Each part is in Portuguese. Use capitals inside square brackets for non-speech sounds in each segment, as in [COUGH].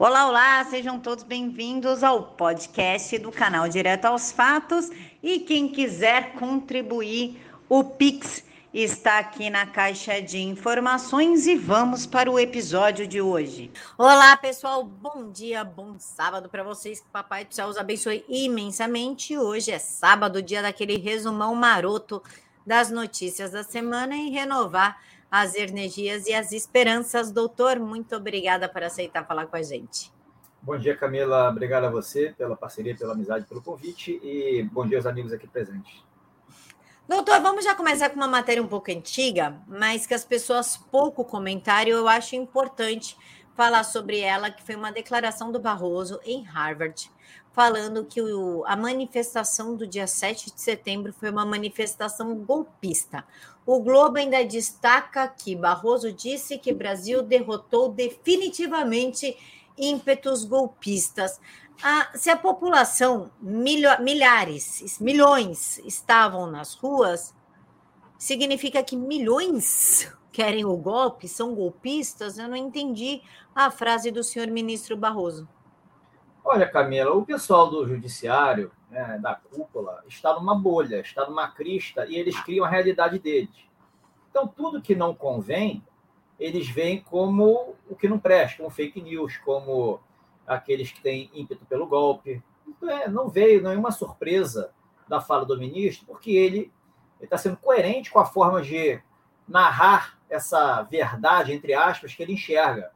Olá, olá, sejam todos bem-vindos ao podcast do canal Direto aos Fatos. E quem quiser contribuir, o Pix está aqui na caixa de informações e vamos para o episódio de hoje. Olá, pessoal, bom dia, bom sábado para vocês. Que Papai do Céu os abençoe imensamente. Hoje é sábado, dia daquele resumão maroto das notícias da semana e renovar as energias e as esperanças. Doutor, muito obrigada por aceitar falar com a gente. Bom dia, Camila. Obrigado a você pela parceria, pela amizade, pelo convite e bom dia aos amigos aqui presentes. Doutor, vamos já começar com uma matéria um pouco antiga, mas que as pessoas pouco comentaram. Eu acho importante falar sobre ela, que foi uma declaração do Barroso em Harvard, falando que o, a manifestação do dia 7 de setembro foi uma manifestação golpista. O Globo ainda destaca que Barroso disse que Brasil derrotou definitivamente ímpetos golpistas. Ah, se a população, milhares, milhões estavam nas ruas, significa que milhões [LAUGHS] querem o golpe, são golpistas? Eu não entendi a frase do senhor ministro Barroso. Olha, Camila, o pessoal do judiciário, né, da cúpula, está numa bolha, está numa crista e eles criam a realidade deles. Então, tudo que não convém, eles veem como o que não presta, como fake news, como aqueles que têm ímpeto pelo golpe. Então, é, não veio nenhuma surpresa da fala do ministro, porque ele está sendo coerente com a forma de narrar essa verdade, entre aspas, que ele enxerga.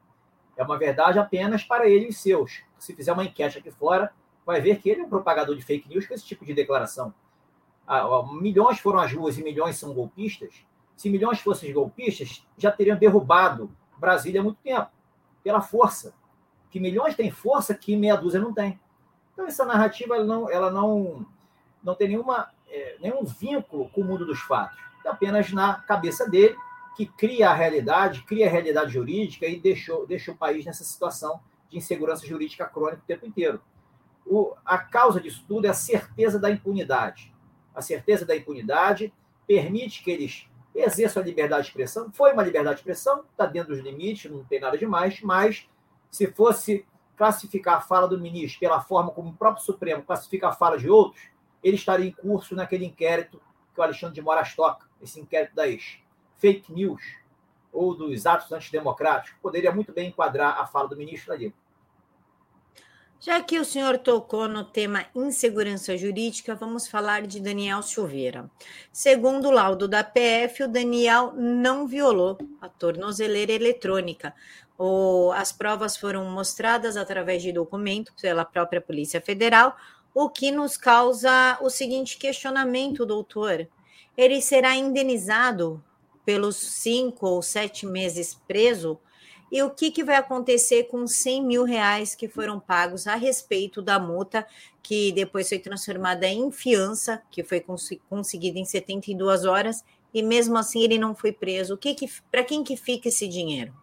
É uma verdade apenas para ele e os seus. Se fizer uma enquete aqui fora, vai ver que ele é um propagador de fake news com esse tipo de declaração. Ah, milhões foram às ruas e milhões são golpistas. Se milhões fossem golpistas, já teriam derrubado Brasília há muito tempo, pela força. Que milhões têm força que meia dúzia não tem. Então, essa narrativa ela não, ela não, não tem nenhuma, é, nenhum vínculo com o mundo dos fatos. É apenas na cabeça dele, que cria a realidade, cria a realidade jurídica e deixou, deixa o país nessa situação de insegurança jurídica crônica o tempo inteiro. O, a causa disso tudo é a certeza da impunidade. A certeza da impunidade permite que eles exerçam a liberdade de expressão. Foi uma liberdade de expressão, está dentro dos limites, não tem nada demais, mas se fosse classificar a fala do ministro pela forma como o próprio Supremo classifica a fala de outros, ele estaria em curso naquele inquérito que o Alexandre de Moraes toca, esse inquérito das fake news ou dos atos antidemocráticos, poderia muito bem enquadrar a fala do ministro ali. Já que o senhor tocou no tema insegurança jurídica, vamos falar de Daniel Silveira. Segundo o laudo da PF, o Daniel não violou a tornozeleira eletrônica. As provas foram mostradas através de documento pela própria Polícia Federal, o que nos causa o seguinte questionamento, doutor. Ele será indenizado pelos cinco ou sete meses preso? E o que, que vai acontecer com 100 mil reais que foram pagos a respeito da multa, que depois foi transformada em fiança, que foi cons conseguida em 72 horas, e mesmo assim ele não foi preso. O que, que para quem que fica esse dinheiro?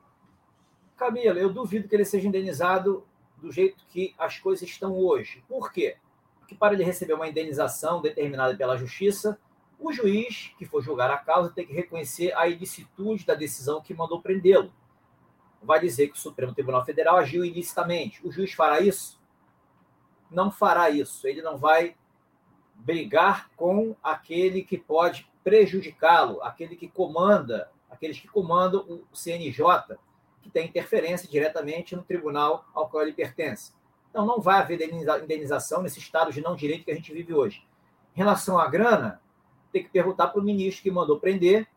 Camila, eu duvido que ele seja indenizado do jeito que as coisas estão hoje. Por quê? Porque para ele receber uma indenização determinada pela justiça, o juiz que for julgar a causa tem que reconhecer a ilicitude da decisão que mandou prendê-lo vai dizer que o Supremo Tribunal Federal agiu ilicitamente. O juiz fará isso? Não fará isso. Ele não vai brigar com aquele que pode prejudicá-lo, aquele que comanda, aqueles que comandam o CNJ, que tem interferência diretamente no tribunal ao qual ele pertence. Então, não vai haver indenização nesse estado de não direito que a gente vive hoje. Em relação à grana, tem que perguntar para o ministro que mandou prender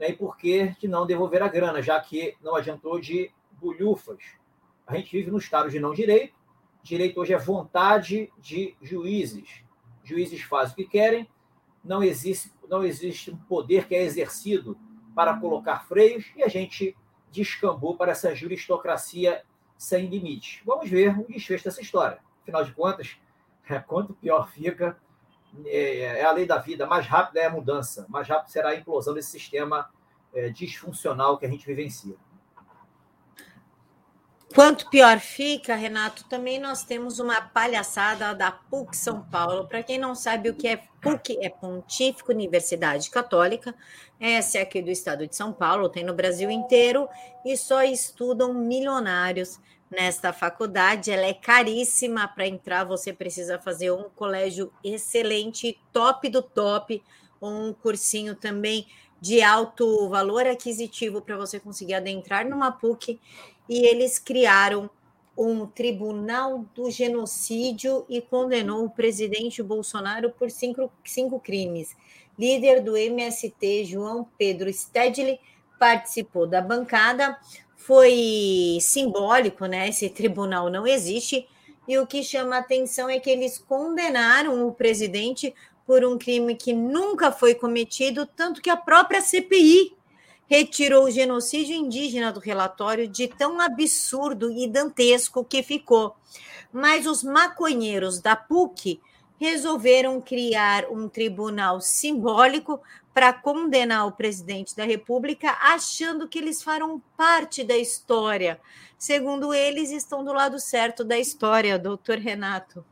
né, e por que de não devolver a grana, já que não adiantou de bulhufas. A gente vive no estado de não direito. Direito hoje é vontade de juízes. Juízes fazem o que querem. Não existe, não existe um poder que é exercido para colocar freios e a gente descambou para essa juristocracia sem limite. Vamos ver o desfecho dessa história. Afinal de contas, [LAUGHS] é, quanto pior fica, é, é, a lei da vida, mais rápida é a mudança, mais rápido será a implosão desse sistema é, disfuncional que a gente vivencia. Quanto pior fica, Renato, também nós temos uma palhaçada da PUC São Paulo. Para quem não sabe o que é PUC, é Pontífica Universidade Católica. Essa é aqui do estado de São Paulo, tem no Brasil inteiro e só estudam milionários nesta faculdade. Ela é caríssima para entrar, você precisa fazer um colégio excelente, top do top, um cursinho também de alto valor aquisitivo para você conseguir adentrar numa PUC. E eles criaram um tribunal do genocídio e condenou o presidente Bolsonaro por cinco, cinco crimes. Líder do MST, João Pedro Stedley, participou da bancada foi simbólico, né? Esse tribunal não existe. E o que chama atenção é que eles condenaram o presidente por um crime que nunca foi cometido, tanto que a própria CPI retirou o genocídio indígena do relatório de tão absurdo e dantesco que ficou. Mas os maconheiros da PUC resolveram criar um tribunal simbólico para condenar o presidente da República, achando que eles farão parte da história. Segundo eles, estão do lado certo da história, doutor Renato.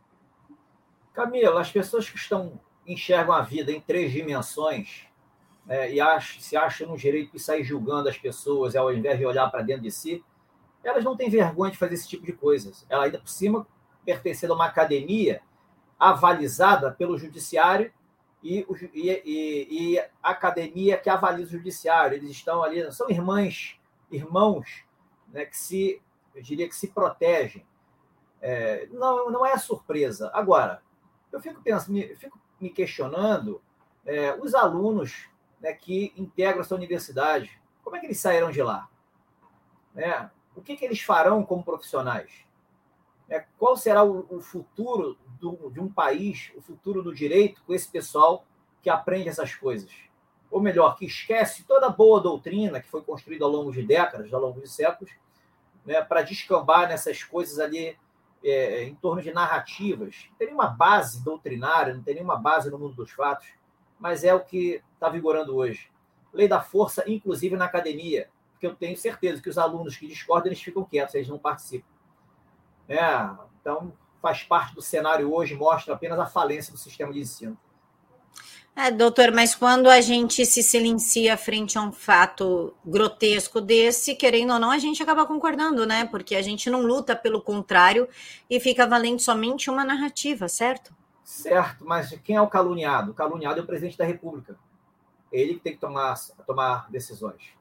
Camila, as pessoas que estão enxergam a vida em três dimensões é, e se acham no direito de sair julgando as pessoas ao invés de olhar para dentro de si, elas não têm vergonha de fazer esse tipo de coisas. Ela ainda por cima pertencendo a uma academia avalizada pelo judiciário e, e, e, a academia que avaliza o judiciário. Eles estão ali, são irmãs, irmãos, né, que se, eu diria que se protegem. É, não, não é surpresa. Agora, eu fico pensando, me, fico me questionando é, os alunos né, que integram essa universidade, como é que eles saíram de lá? Né? O que, que eles farão como profissionais? É, qual será o, o futuro do, de um país, o futuro do direito, com esse pessoal que aprende essas coisas? Ou melhor, que esquece toda a boa doutrina que foi construída ao longo de décadas, ao longo de séculos, né, para descambar nessas coisas ali é, em torno de narrativas. Não tem nenhuma base doutrinária, não tem nenhuma base no mundo dos fatos, mas é o que está vigorando hoje. Lei da força, inclusive na academia, porque eu tenho certeza que os alunos que discordam, eles ficam quietos, eles não participam. É, então, faz parte do cenário hoje, mostra apenas a falência do sistema de ensino. É, doutor, mas quando a gente se silencia frente a um fato grotesco desse, querendo ou não, a gente acaba concordando, né? Porque a gente não luta pelo contrário e fica valendo somente uma narrativa, certo? Certo, mas quem é o caluniado? O caluniado é o presidente da República. Ele que tem que tomar, tomar decisões.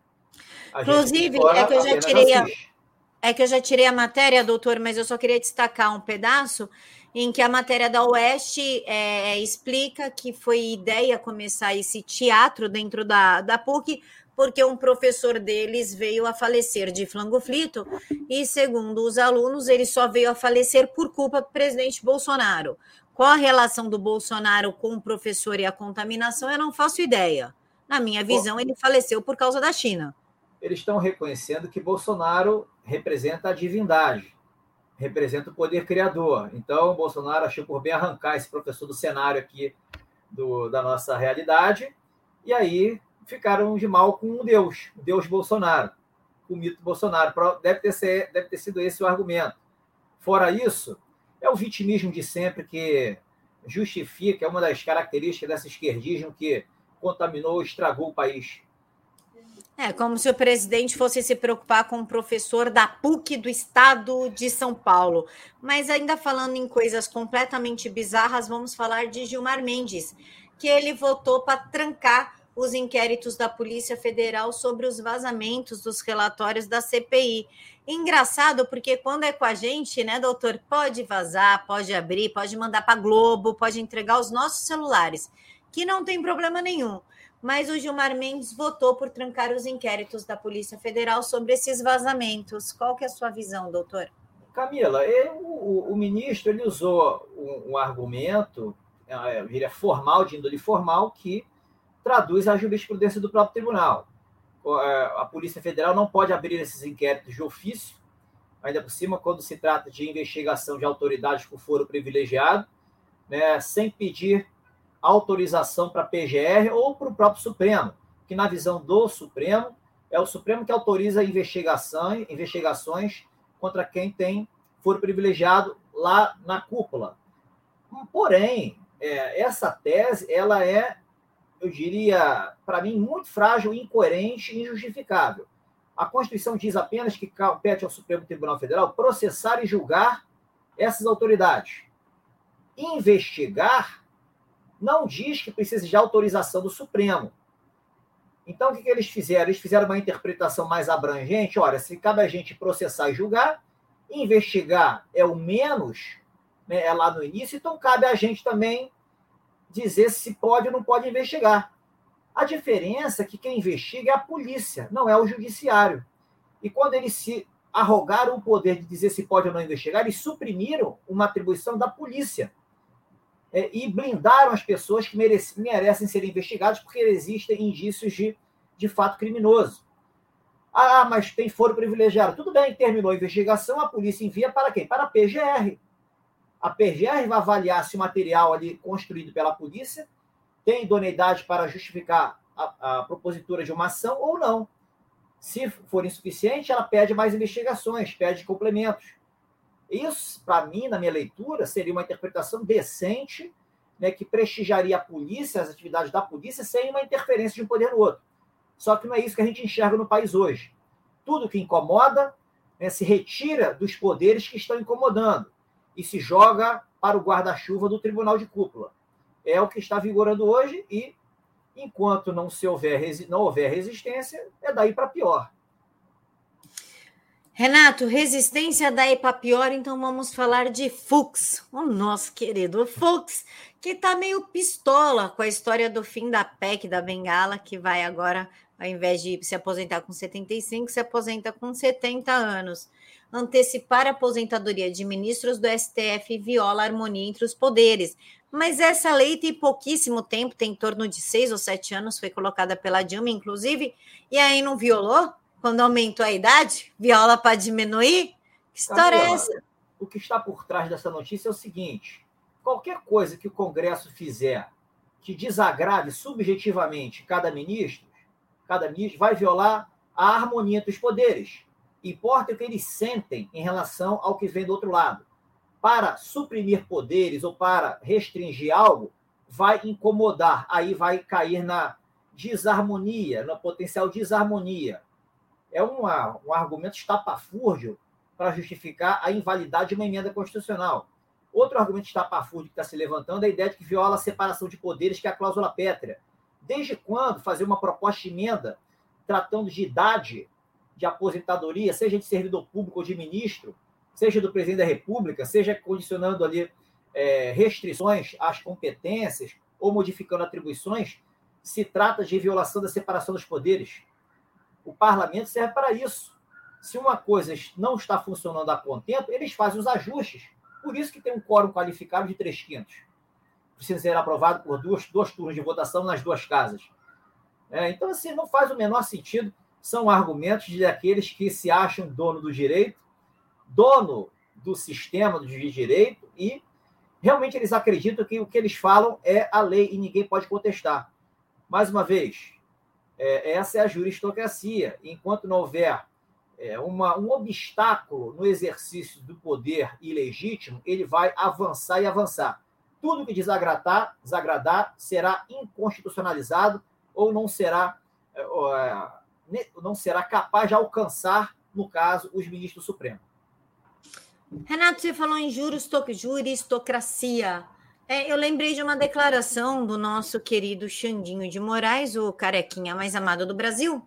A Inclusive, é que eu já tirei a, é que eu já tirei a matéria, doutor, mas eu só queria destacar um pedaço em que a matéria da Oeste é, explica que foi ideia começar esse teatro dentro da, da PUC, porque um professor deles veio a falecer de flangoflito, e segundo os alunos, ele só veio a falecer por culpa do presidente Bolsonaro. Qual a relação do Bolsonaro com o professor e a contaminação, eu não faço ideia. Na minha visão, ele faleceu por causa da China. Eles estão reconhecendo que Bolsonaro representa a divindade, representa o poder criador. Então, Bolsonaro achou por bem arrancar esse professor do cenário aqui do, da nossa realidade, e aí ficaram de mal com o Deus, o Deus Bolsonaro, o mito Bolsonaro. Deve ter, ser, deve ter sido esse o argumento. Fora isso, é o vitimismo de sempre que justifica, é uma das características dessa esquerdismo que contaminou, estragou o país. É como se o presidente fosse se preocupar com um professor da PUC do estado de São Paulo. Mas ainda falando em coisas completamente bizarras, vamos falar de Gilmar Mendes, que ele votou para trancar os inquéritos da Polícia Federal sobre os vazamentos dos relatórios da CPI. Engraçado, porque quando é com a gente, né, doutor, pode vazar, pode abrir, pode mandar para Globo, pode entregar os nossos celulares, que não tem problema nenhum mas o Gilmar Mendes votou por trancar os inquéritos da Polícia Federal sobre esses vazamentos. Qual que é a sua visão, doutor? Camila, ele, o, o, ministro ele usou um, um argumento, é, eu diria formal, de índole formal, que traduz a jurisprudência do próprio tribunal. É, a Polícia Federal não pode abrir esses inquéritos de ofício, ainda por cima, quando se trata de investigação de autoridades por foro privilegiado, né, sem pedir autorização para PGR ou para o próprio Supremo, que na visão do Supremo é o Supremo que autoriza investigação, investigações contra quem tem foro privilegiado lá na cúpula. Porém, é, essa tese ela é, eu diria, para mim, muito frágil, incoerente e injustificável. A Constituição diz apenas que compete ao Supremo Tribunal Federal processar e julgar essas autoridades. Investigar não diz que precisa de autorização do Supremo. Então, o que, que eles fizeram? Eles fizeram uma interpretação mais abrangente. Olha, se cabe a gente processar e julgar, investigar é o menos, né, é lá no início, então cabe a gente também dizer se pode ou não pode investigar. A diferença é que quem investiga é a polícia, não é o judiciário. E quando eles se arrogaram o poder de dizer se pode ou não investigar, eles suprimiram uma atribuição da polícia é, e blindaram as pessoas que merecem, merecem ser investigadas porque existem indícios de, de fato criminoso. Ah, mas tem foro privilegiado. Tudo bem, terminou a investigação, a polícia envia para quem? Para a PGR. A PGR vai avaliar se o material ali construído pela polícia tem idoneidade para justificar a, a propositura de uma ação ou não. Se for insuficiente, ela pede mais investigações, pede complementos. Isso, para mim, na minha leitura, seria uma interpretação decente, né, que prestigiaria a polícia, as atividades da polícia, sem uma interferência de um poder no outro. Só que não é isso que a gente enxerga no país hoje. Tudo que incomoda né, se retira dos poderes que estão incomodando e se joga para o guarda-chuva do tribunal de cúpula é o que está vigorando hoje e enquanto não se houver não houver resistência, é daí para pior. Renato, resistência daí para pior, então vamos falar de Fux, o nosso querido Fux, que está meio pistola com a história do fim da PEC da Bengala, que vai agora, ao invés de se aposentar com 75, se aposenta com 70 anos. Antecipar a aposentadoria de ministros do STF viola a harmonia entre os poderes. Mas essa lei tem pouquíssimo tempo, tem em torno de seis ou sete anos, foi colocada pela Dilma, inclusive, e aí não violou? Quando aumentou a idade? Viola para diminuir? Que história é essa? O que está por trás dessa notícia é o seguinte: qualquer coisa que o Congresso fizer que desagrade subjetivamente cada ministro, cada ministro vai violar a harmonia entre os poderes. Importa o que eles sentem em relação ao que vem do outro lado para suprimir poderes ou para restringir algo, vai incomodar, aí vai cair na desarmonia, na potencial desarmonia. É uma, um argumento estapafúrdio para justificar a invalidade de uma emenda constitucional. Outro argumento estapafúrdio que está se levantando é a ideia de que viola a separação de poderes, que é a cláusula pétrea. Desde quando fazer uma proposta de emenda tratando de idade de aposentadoria, seja de servidor público ou de ministro, seja do presidente da República, seja condicionando ali é, restrições às competências ou modificando atribuições, se trata de violação da separação dos poderes. O parlamento serve para isso. Se uma coisa não está funcionando a contento, eles fazem os ajustes. Por isso que tem um quórum qualificado de três quintos. Precisa ser aprovado por duas, dois turnos de votação nas duas casas. É, então, assim, não faz o menor sentido. São argumentos de aqueles que se acham dono do direito dono do sistema de direito e realmente eles acreditam que o que eles falam é a lei e ninguém pode contestar. Mais uma vez, é, essa é a juristocracia. Enquanto não houver é, uma, um obstáculo no exercício do poder ilegítimo, ele vai avançar e avançar. Tudo que desagradar, desagradar será inconstitucionalizado ou não será, é, é não será capaz de alcançar, no caso, os ministros supremos. Renato, você falou em juristocracia. É, eu lembrei de uma declaração do nosso querido Xandinho de Moraes, o carequinha mais amado do Brasil,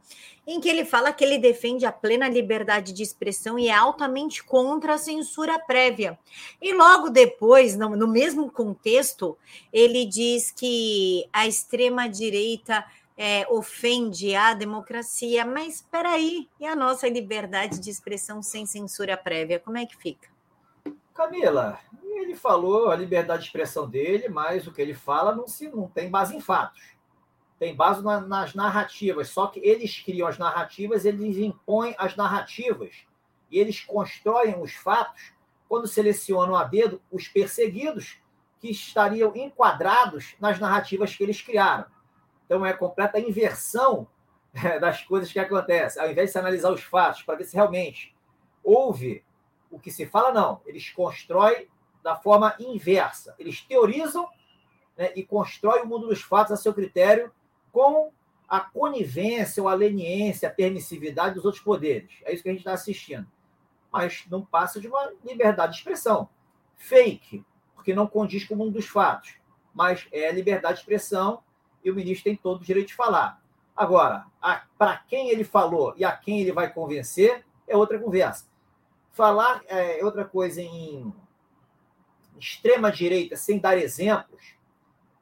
em que ele fala que ele defende a plena liberdade de expressão e é altamente contra a censura prévia. E logo depois, no, no mesmo contexto, ele diz que a extrema-direita é, ofende a democracia. Mas espera aí, e a nossa liberdade de expressão sem censura prévia? Como é que fica? Camila, ele falou a liberdade de expressão dele, mas o que ele fala não, se, não tem base em fatos. Tem base na, nas narrativas. Só que eles criam as narrativas, eles impõem as narrativas. E eles constroem os fatos quando selecionam a dedo os perseguidos que estariam enquadrados nas narrativas que eles criaram. Então é completa inversão das coisas que acontecem. Ao invés de se analisar os fatos para ver se realmente houve o que se fala, não. Eles constroem da forma inversa. Eles teorizam né, e constroem o mundo dos fatos a seu critério com a conivência, ou a leniência, a permissividade dos outros poderes. É isso que a gente está assistindo. Mas não passa de uma liberdade de expressão. Fake, porque não condiz com o mundo dos fatos. Mas é liberdade de expressão e o ministro tem todo o direito de falar. Agora, para quem ele falou e a quem ele vai convencer é outra conversa. Falar é outra coisa em extrema direita sem dar exemplos,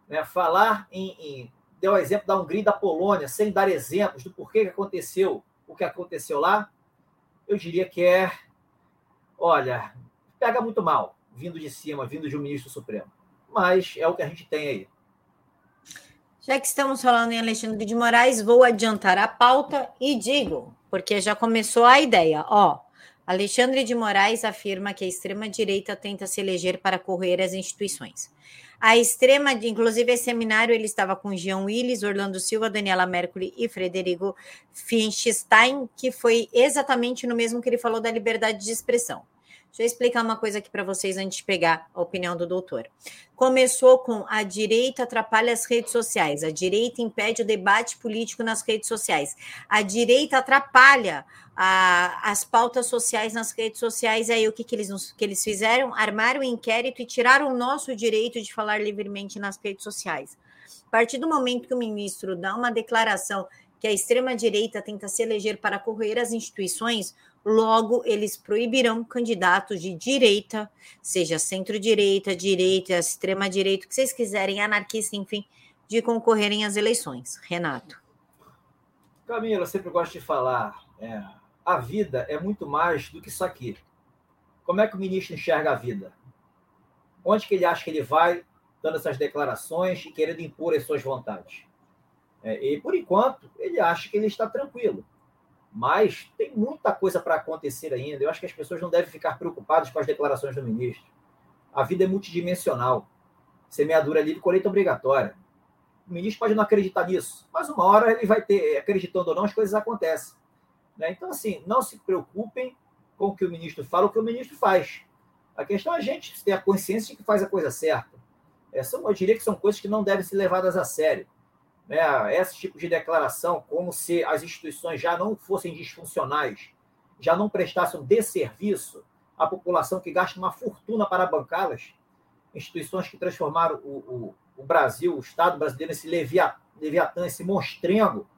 né? falar em, em deu o exemplo da Hungria e da Polônia sem dar exemplos do porquê que aconteceu o que aconteceu lá, eu diria que é, olha, pega muito mal vindo de cima, vindo de um ministro supremo. Mas é o que a gente tem aí. Já que estamos falando em Alexandre de Moraes, vou adiantar a pauta e digo, porque já começou a ideia, ó. Alexandre de Moraes afirma que a extrema-direita tenta se eleger para correr as instituições. A extrema, inclusive esse seminário, ele estava com Jean Willis, Orlando Silva, Daniela Mercury e Frederico Finstein, que foi exatamente no mesmo que ele falou da liberdade de expressão. Deixa eu explicar uma coisa aqui para vocês antes de pegar a opinião do doutor. Começou com a direita atrapalha as redes sociais, a direita impede o debate político nas redes sociais, a direita atrapalha a, as pautas sociais nas redes sociais. Aí o que, que, eles, que eles fizeram? Armaram o um inquérito e tiraram o nosso direito de falar livremente nas redes sociais. A partir do momento que o ministro dá uma declaração que a extrema-direita tenta se eleger para correr as instituições, logo eles proibirão candidatos de direita, seja centro-direita, direita, extrema-direita, o que vocês quiserem, anarquista, enfim, de concorrerem às eleições. Renato. Camila, sempre gosto de falar, é, a vida é muito mais do que isso aqui. Como é que o ministro enxerga a vida? Onde que ele acha que ele vai dando essas declarações e querendo impor as suas vontades? É, e, por enquanto, ele acha que ele está tranquilo. Mas tem muita coisa para acontecer ainda. Eu acho que as pessoas não devem ficar preocupadas com as declarações do ministro. A vida é multidimensional. Semeadura livre, colheita obrigatória. O ministro pode não acreditar nisso, mas uma hora ele vai ter, acreditando ou não, as coisas acontecem. Né? Então, assim, não se preocupem com o que o ministro fala, o que o ministro faz. A questão é a gente ter a consciência de que faz a coisa certa. Essa, eu diria que são coisas que não devem ser levadas a sério né, esse tipo de declaração, como se as instituições já não fossem disfuncionais, já não prestassem desserviço à população que gasta uma fortuna para bancá-las, instituições que transformaram o, o, o, Brasil, o Estado brasileiro, nesse leviatã, esse monstrengo,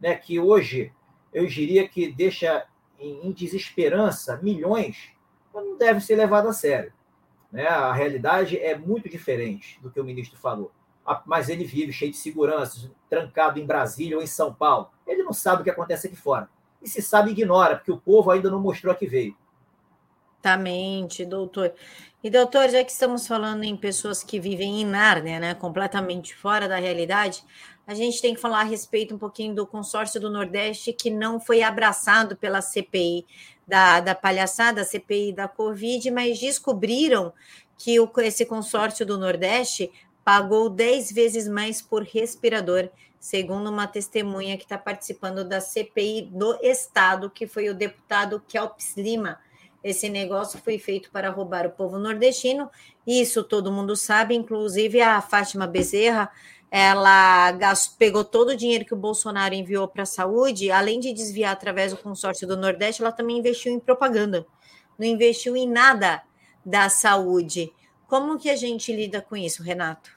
né, que hoje eu diria que deixa em, em desesperança milhões, não deve ser levado a sério. Né? A realidade é muito diferente do que o ministro falou mas ele vive cheio de segurança, trancado em Brasília ou em São Paulo. Ele não sabe o que acontece aqui fora. E se sabe, ignora, porque o povo ainda não mostrou que veio. Exatamente, doutor. E, doutor, já que estamos falando em pessoas que vivem em Nárnia, né, completamente fora da realidade, a gente tem que falar a respeito um pouquinho do consórcio do Nordeste que não foi abraçado pela CPI da, da palhaçada, CPI da Covid, mas descobriram que o, esse consórcio do Nordeste pagou 10 vezes mais por respirador, segundo uma testemunha que está participando da CPI do Estado, que foi o deputado Kelps Lima. Esse negócio foi feito para roubar o povo nordestino, isso todo mundo sabe, inclusive a Fátima Bezerra, ela pegou todo o dinheiro que o Bolsonaro enviou para a saúde, além de desviar através do consórcio do Nordeste, ela também investiu em propaganda, não investiu em nada da saúde. Como que a gente lida com isso, Renato?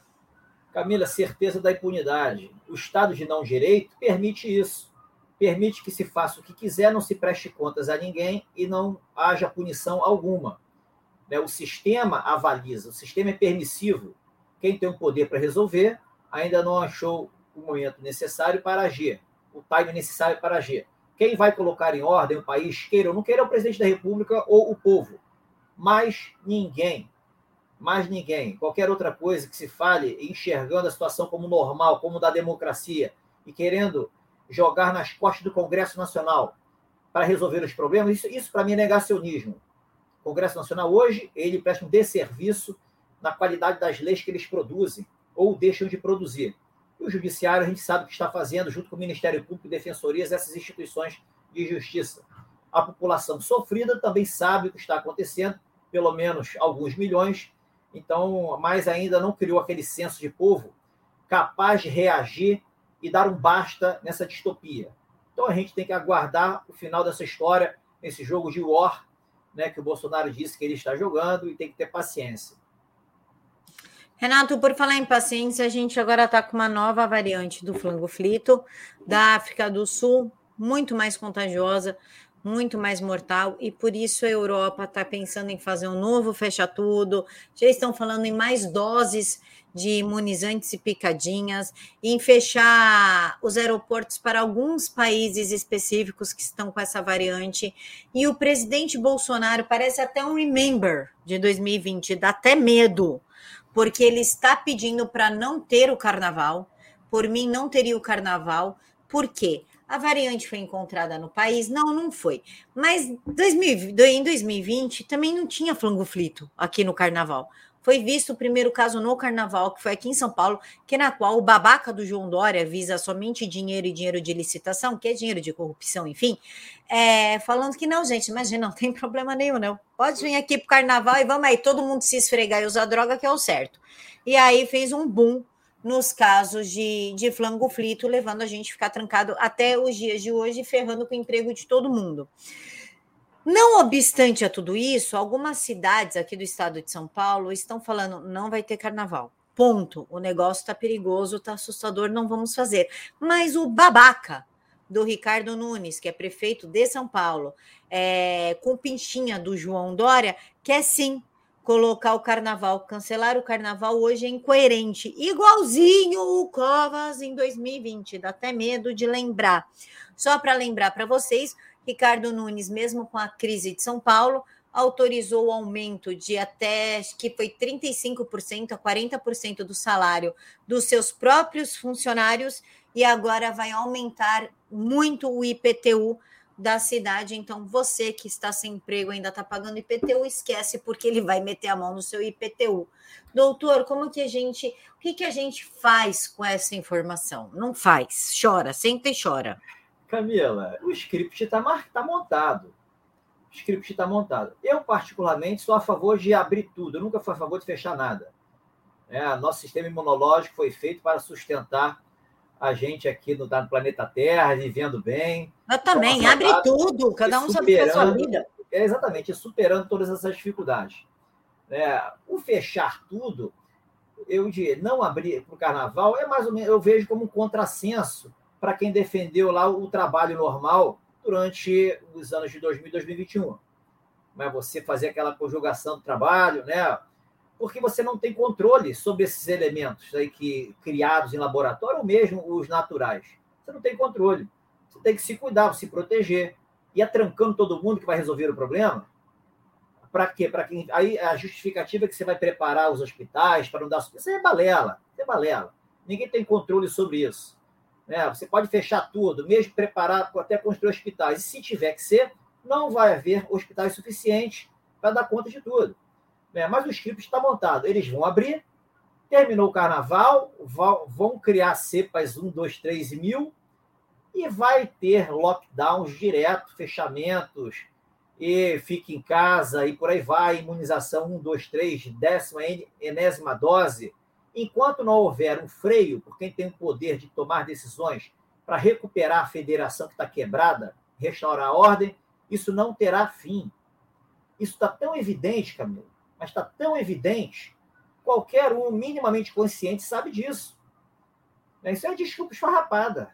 Camila, certeza da impunidade. O Estado de não direito permite isso. Permite que se faça o que quiser, não se preste contas a ninguém e não haja punição alguma. Né, o sistema avaliza, o sistema é permissivo. Quem tem o poder para resolver ainda não achou o momento necessário para agir, o time necessário para agir. Quem vai colocar em ordem o país, queira ou não queira, é o presidente da República ou o povo. Mas ninguém mais ninguém. Qualquer outra coisa que se fale enxergando a situação como normal, como da democracia, e querendo jogar nas costas do Congresso Nacional para resolver os problemas, isso, isso para mim é negacionismo. O Congresso Nacional hoje, ele presta um desserviço na qualidade das leis que eles produzem ou deixam de produzir. E o Judiciário, a gente sabe o que está fazendo, junto com o Ministério Público e Defensorias, essas instituições de justiça. A população sofrida também sabe o que está acontecendo, pelo menos alguns milhões, então, mais ainda não criou aquele senso de povo capaz de reagir e dar um basta nessa distopia. Então a gente tem que aguardar o final dessa história, esse jogo de war, né, que o Bolsonaro disse que ele está jogando, e tem que ter paciência. Renato, por falar em paciência, a gente agora está com uma nova variante do flango flito da África do Sul, muito mais contagiosa, muito mais mortal, e por isso a Europa está pensando em fazer um novo fecha-tudo, já estão falando em mais doses de imunizantes e picadinhas, em fechar os aeroportos para alguns países específicos que estão com essa variante. E o presidente Bolsonaro parece até um remember de 2020, dá até medo porque ele está pedindo para não ter o carnaval. Por mim, não teria o carnaval. Por quê? A variante foi encontrada no país? Não, não foi. Mas em 2020 também não tinha flangoflito aqui no carnaval foi visto o primeiro caso no carnaval, que foi aqui em São Paulo, que na qual o babaca do João Dória visa somente dinheiro e dinheiro de licitação, que é dinheiro de corrupção, enfim, é, falando que não, gente, imagina, não tem [LAUGHS] problema nenhum, não. Pode vir aqui pro carnaval e vamos aí, todo mundo se esfregar e usar droga, que é o certo. E aí fez um boom nos casos de, de flango flito, levando a gente a ficar trancado até os dias de hoje, ferrando com o emprego de todo mundo. Não obstante a tudo isso, algumas cidades aqui do estado de São Paulo estão falando não vai ter carnaval. Ponto. O negócio está perigoso, está assustador, não vamos fazer. Mas o babaca do Ricardo Nunes, que é prefeito de São Paulo, é, com pinchinha do João Dória, quer sim colocar o carnaval, cancelar o carnaval hoje é incoerente, igualzinho o Covas em 2020, dá até medo de lembrar. Só para lembrar para vocês, Ricardo Nunes, mesmo com a crise de São Paulo, autorizou o aumento de até que foi 35% a 40% do salário dos seus próprios funcionários e agora vai aumentar muito o IPTU da cidade. Então, você que está sem emprego ainda está pagando IPTU, esquece porque ele vai meter a mão no seu IPTU. Doutor, como que a gente, o que, que a gente faz com essa informação? Não faz, chora, senta e chora. Camila, o script está tá montado. O script está montado. Eu, particularmente, sou a favor de abrir tudo. Eu nunca fui a favor de fechar nada. É, nosso sistema imunológico foi feito para sustentar a gente aqui no, no planeta Terra, vivendo bem. Eu também, então, abre tudo, cada um sabe a sua vida. É, exatamente, superando todas essas dificuldades. É, o fechar tudo, eu de não abrir para o carnaval, é mais ou menos, eu vejo como um contrassenso para quem defendeu lá o trabalho normal durante os anos de 2000 e 2021. Mas você fazer aquela conjugação do trabalho, né? Porque você não tem controle sobre esses elementos aí que criados em laboratório ou mesmo os naturais. Você não tem controle. Você tem que se cuidar, se proteger. E é trancando todo mundo que vai resolver o problema? Para quê? Para quem aí a justificativa é que você vai preparar os hospitais para não dar isso é balela, é balela. Ninguém tem controle sobre isso. Né? Você pode fechar tudo, mesmo preparar até construir hospitais. E se tiver que ser, não vai haver hospitais suficientes para dar conta de tudo. Né? Mas o script está montado. Eles vão abrir, terminou o carnaval, vão criar cepas 1, 2, 3 mil e vai ter lockdowns direto, fechamentos, e fique em casa e por aí vai, imunização 1, 2, 3, décima, enésima dose, Enquanto não houver um freio por quem tem o poder de tomar decisões para recuperar a federação que está quebrada, restaurar a ordem, isso não terá fim. Isso está tão evidente, Camilo, mas está tão evidente, qualquer um minimamente consciente sabe disso. Isso é desculpa esfarrapada.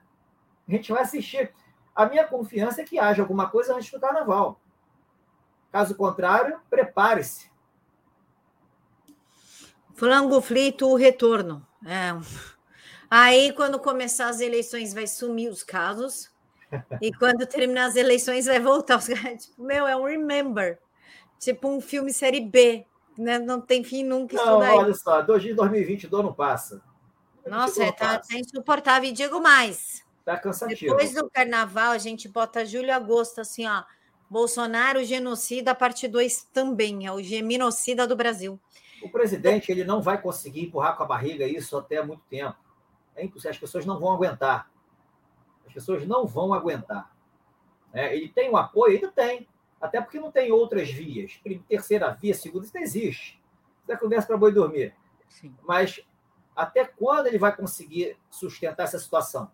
A gente vai assistir. A minha confiança é que haja alguma coisa antes do carnaval. Caso contrário, prepare-se. Flango frito, o retorno. É. Aí, quando começar as eleições, vai sumir os casos. E quando terminar as eleições, vai voltar os [LAUGHS] caras. Tipo, meu, é um remember. Tipo um filme série B. Né? Não tem fim nunca. Não, olha só, 2022 não passa. Nossa, é, tá, tá, insuportável. E digo mais. Tá cansativo. Depois do carnaval, a gente bota julho e agosto, assim, ó. Bolsonaro genocida, parte 2 também. É o geminocida do Brasil. O presidente ele não vai conseguir empurrar com a barriga isso até muito tempo. É impossível, as pessoas não vão aguentar. As pessoas não vão aguentar. É, ele tem um apoio? Ainda tem. Até porque não tem outras vias. Terceira via, segunda, isso não existe. Isso é conversa para boi dormir. Sim. Mas Até quando ele vai conseguir sustentar essa situação?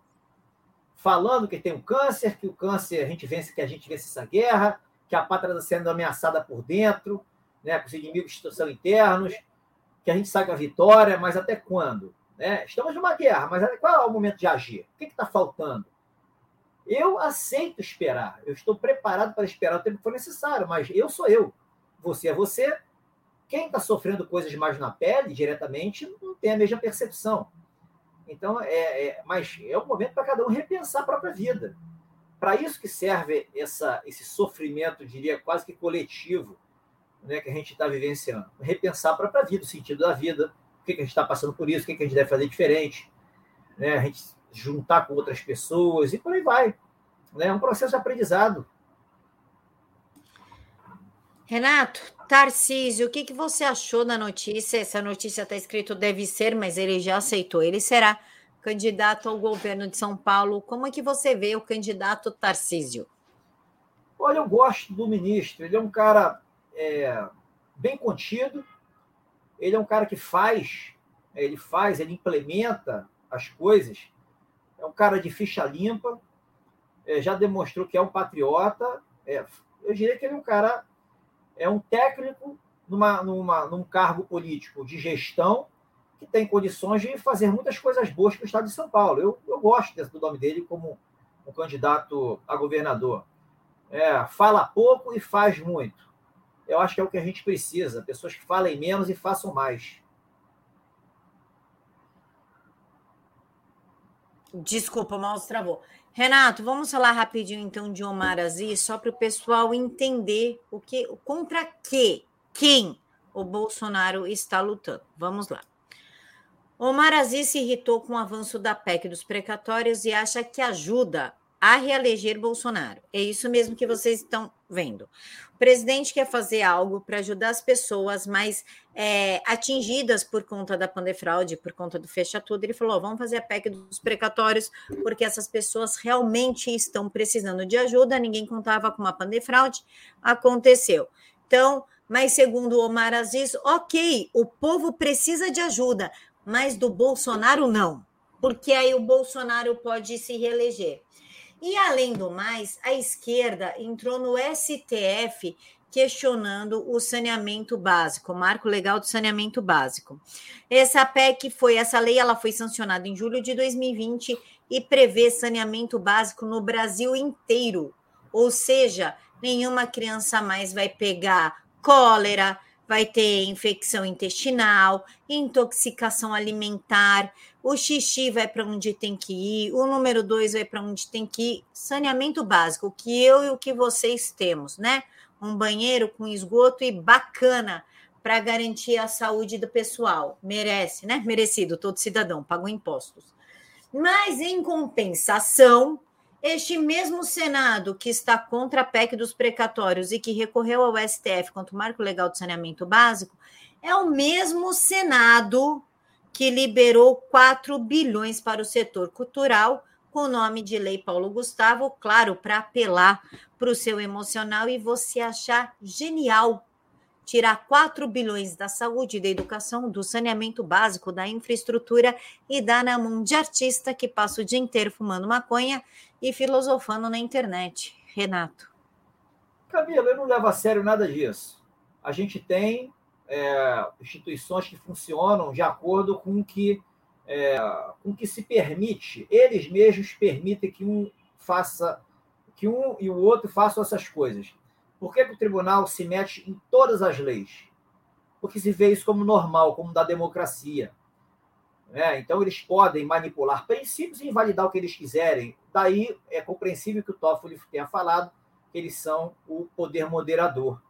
Falando que tem um câncer, que o câncer a gente vence, que a gente vence essa guerra, que a pátria está sendo ameaçada por dentro, né, que os inimigos são internos, que a gente sabe a vitória, mas até quando? Né? Estamos numa guerra, mas qual é o momento de agir? O que está faltando? Eu aceito esperar, eu estou preparado para esperar o tempo que for necessário, mas eu sou eu, você é você. Quem está sofrendo coisas mais na pele, diretamente, não tem a mesma percepção. Então, é, é mas é o momento para cada um repensar a própria vida. Para isso que serve essa, esse sofrimento, diria, quase que coletivo, né, que a gente está vivenciando. Repensar a própria vida, o sentido da vida, o que, que a gente está passando por isso, o que, que a gente deve fazer diferente, né, a gente juntar com outras pessoas e por aí vai. Né, é um processo de aprendizado. Renato, Tarcísio, o que, que você achou da notícia? Essa notícia está escrito deve ser, mas ele já aceitou. Ele será candidato ao governo de São Paulo. Como é que você vê o candidato Tarcísio? Olha, eu gosto do ministro. Ele é um cara é, bem contido. Ele é um cara que faz, é, ele faz, ele implementa as coisas. É um cara de ficha limpa. É, já demonstrou que é um patriota. É, eu diria que ele é um cara é um técnico numa, numa, num cargo político de gestão que tem condições de fazer muitas coisas boas para o Estado de São Paulo. Eu, eu gosto do nome dele como um candidato a governador. É, fala pouco e faz muito. Eu acho que é o que a gente precisa. Pessoas que falem menos e façam mais. Desculpa, o mouse travou. Renato, vamos falar rapidinho então de Omar Aziz, só para o pessoal entender o que, contra que, quem o Bolsonaro está lutando. Vamos lá. Omar Aziz se irritou com o avanço da PEC dos precatórios e acha que ajuda a reeleger Bolsonaro. É isso mesmo que vocês estão vendo. O presidente quer fazer algo para ajudar as pessoas mais é, atingidas por conta da pandefraude, por conta do fecha tudo. Ele falou: vamos fazer a PEC dos precatórios, porque essas pessoas realmente estão precisando de ajuda. Ninguém contava com uma pandefraude, aconteceu. Então, mas segundo Omar Aziz, ok, o povo precisa de ajuda, mas do Bolsonaro não, porque aí o Bolsonaro pode se reeleger. E, além do mais, a esquerda entrou no STF questionando o saneamento básico, o marco legal do saneamento básico. Essa PEC foi, essa lei, ela foi sancionada em julho de 2020 e prevê saneamento básico no Brasil inteiro. Ou seja, nenhuma criança mais vai pegar cólera, vai ter infecção intestinal, intoxicação alimentar, o xixi vai para onde tem que ir, o número dois vai para onde tem que ir. Saneamento básico, o que eu e o que vocês temos, né? Um banheiro com esgoto e bacana para garantir a saúde do pessoal. Merece, né? Merecido, todo cidadão, pagou impostos. Mas, em compensação, este mesmo Senado que está contra a PEC dos precatórios e que recorreu ao STF contra o Marco Legal de Saneamento Básico é o mesmo Senado que liberou 4 bilhões para o setor cultural com o nome de Lei Paulo Gustavo, claro, para apelar para o seu emocional e você achar genial tirar 4 bilhões da saúde, da educação, do saneamento básico, da infraestrutura e dar na mão de artista que passa o dia inteiro fumando maconha e filosofando na internet. Renato. Camila, eu não levo a sério nada disso. A gente tem é, instituições que funcionam de acordo com que é, com que se permite. Eles mesmos permitem que um faça que um e o outro façam essas coisas. Por que, que o tribunal se mete em todas as leis? Porque se vê isso como normal, como da democracia. É, então, eles podem manipular princípios e invalidar o que eles quiserem. Daí é compreensível que o Toffoli tenha falado que eles são o poder moderador.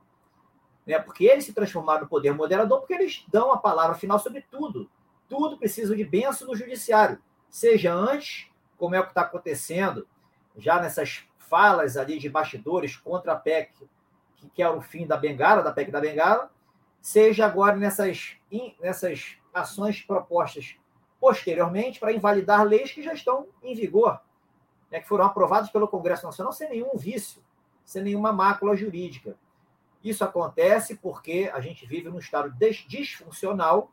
Né? Porque eles se transformaram no poder moderador porque eles dão a palavra final sobre tudo. Tudo precisa de benção no judiciário. Seja antes, como é o que está acontecendo, já nessas falas ali de bastidores contra a PEC que quer o fim da bengala, da PEC da bengala, seja agora nessas, nessas ações propostas posteriormente para invalidar leis que já estão em vigor, né, que foram aprovadas pelo Congresso Nacional sem nenhum vício, sem nenhuma mácula jurídica. Isso acontece porque a gente vive num estado disfuncional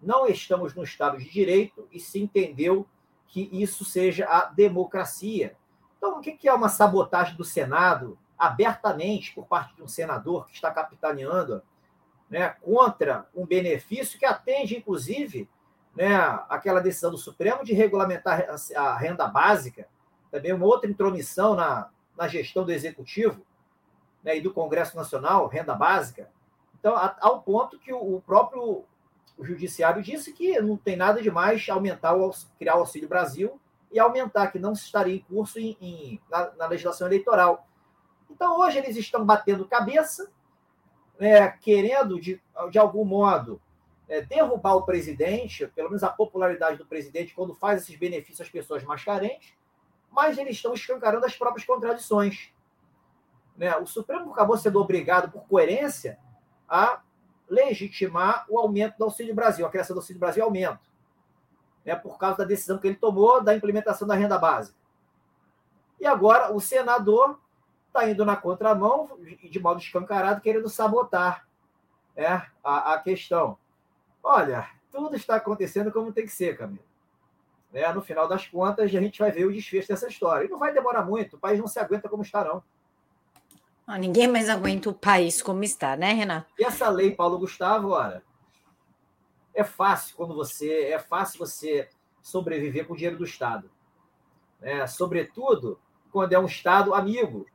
não estamos no Estado de Direito e se entendeu que isso seja a democracia. Então, o que é uma sabotagem do Senado abertamente por parte de um senador que está capitaneando né, contra um benefício que atende, inclusive, né, aquela decisão do Supremo de regulamentar a renda básica, também uma outra intromissão na, na gestão do Executivo né, e do Congresso Nacional, renda básica. Então, ao ponto que o próprio Judiciário disse que não tem nada de mais aumentar o, criar o Auxílio Brasil e aumentar, que não estaria em curso em, em, na, na, legislação eleitoral. Então, hoje, eles estão batendo cabeça, né, querendo, de, de algum modo, é, derrubar o presidente, pelo menos a popularidade do presidente, quando faz esses benefícios às pessoas mais carentes, mas eles estão escancarando as próprias contradições. Né? O Supremo acabou sendo obrigado, por coerência, a legitimar o aumento do Auxílio Brasil, a criação do Auxílio Brasil aumento, né, por causa da decisão que ele tomou da implementação da renda básica. E agora o senador está indo na contramão, de modo escancarado, querendo sabotar né, a, a questão. Olha, tudo está acontecendo como tem que ser, Camilo. Né, no final das contas, a gente vai ver o desfecho dessa história. E não vai demorar muito, o país não se aguenta como está, não. Ah, ninguém mais aguenta o país como está, né, Renato? E essa lei, Paulo Gustavo, olha, é fácil quando você é fácil você sobreviver com o dinheiro do Estado, né? Sobretudo quando é um Estado amigo,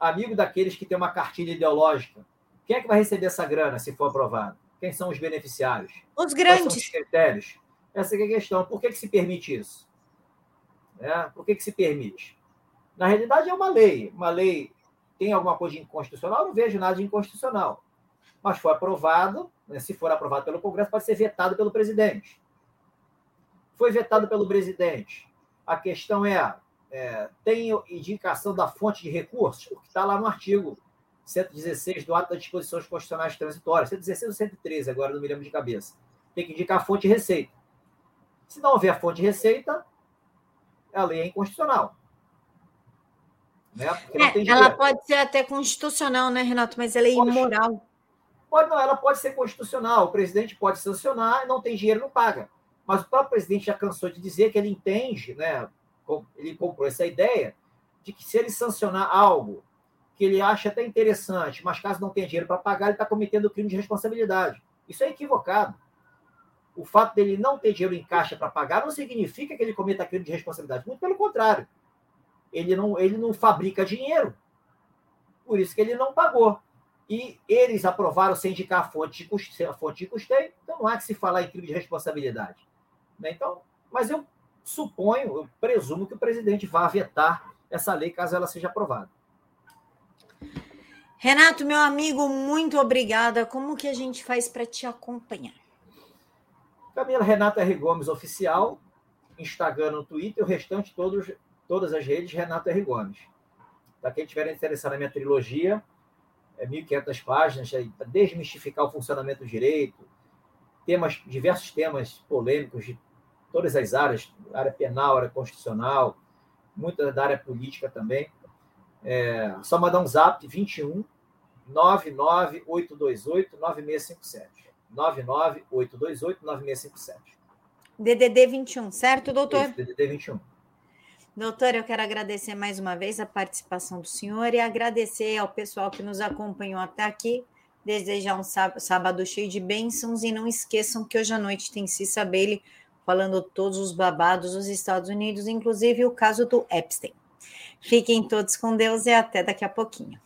amigo daqueles que têm uma cartilha ideológica. Quem é que vai receber essa grana se for aprovado? Quem são os beneficiários? Os grandes. Quais são os critérios? Essa é a questão. Por que, que se permite isso? Né? Por que, que se permite? Na realidade, é uma lei, uma lei tem alguma coisa de inconstitucional? Eu não vejo nada de inconstitucional. Mas foi aprovado, né, se for aprovado pelo Congresso, pode ser vetado pelo presidente. Foi vetado pelo presidente. A questão é, é tem indicação da fonte de recursos? O que está lá no artigo 116 do Ato das Disposições Constitucionais Transitórias, 116 ou 113, agora não me lembro de cabeça. Tem que indicar a fonte de receita. Se não houver fonte de receita, a lei é inconstitucional. Né? É, ela pode ser até constitucional, né, Renato? Mas ela é pode, imoral. Pode, não, ela pode ser constitucional. O presidente pode sancionar e não tem dinheiro, não paga. Mas o próprio presidente já cansou de dizer que ele entende, né? Ele comprou essa ideia de que se ele sancionar algo que ele acha até interessante, mas caso não tenha dinheiro para pagar, ele está cometendo crime de responsabilidade. Isso é equivocado. O fato dele não ter dinheiro em caixa para pagar não significa que ele cometa crime de responsabilidade. Muito pelo contrário ele não, ele não fabrica dinheiro. Por isso que ele não pagou. E eles aprovaram sem indicar a fonte de, custeio, a fonte de custeio, então não há que se falar em crime de responsabilidade. Né? Então, mas eu suponho, eu presumo que o presidente vá vetar essa lei caso ela seja aprovada. Renato, meu amigo, muito obrigada. Como que a gente faz para te acompanhar? Camila Renata R. Gomes Oficial, Instagram, no Twitter, o restante todos todas as redes, Renato R. Gomes. Para quem estiver interessado na minha trilogia, é 1.500 páginas, para desmistificar o funcionamento do direito, temas, diversos temas polêmicos de todas as áreas, área penal, área constitucional, muita da área política também. É, só mandar um zap 21 99828 9657. 99828 9657. DDD 21, certo, doutor? Isso, DDD 21. Doutor, eu quero agradecer mais uma vez a participação do senhor e agradecer ao pessoal que nos acompanhou até aqui. Desejar um sábado cheio de bênçãos e não esqueçam que hoje à noite tem Cissa Bailey falando todos os babados dos Estados Unidos, inclusive o caso do Epstein. Fiquem todos com Deus e até daqui a pouquinho.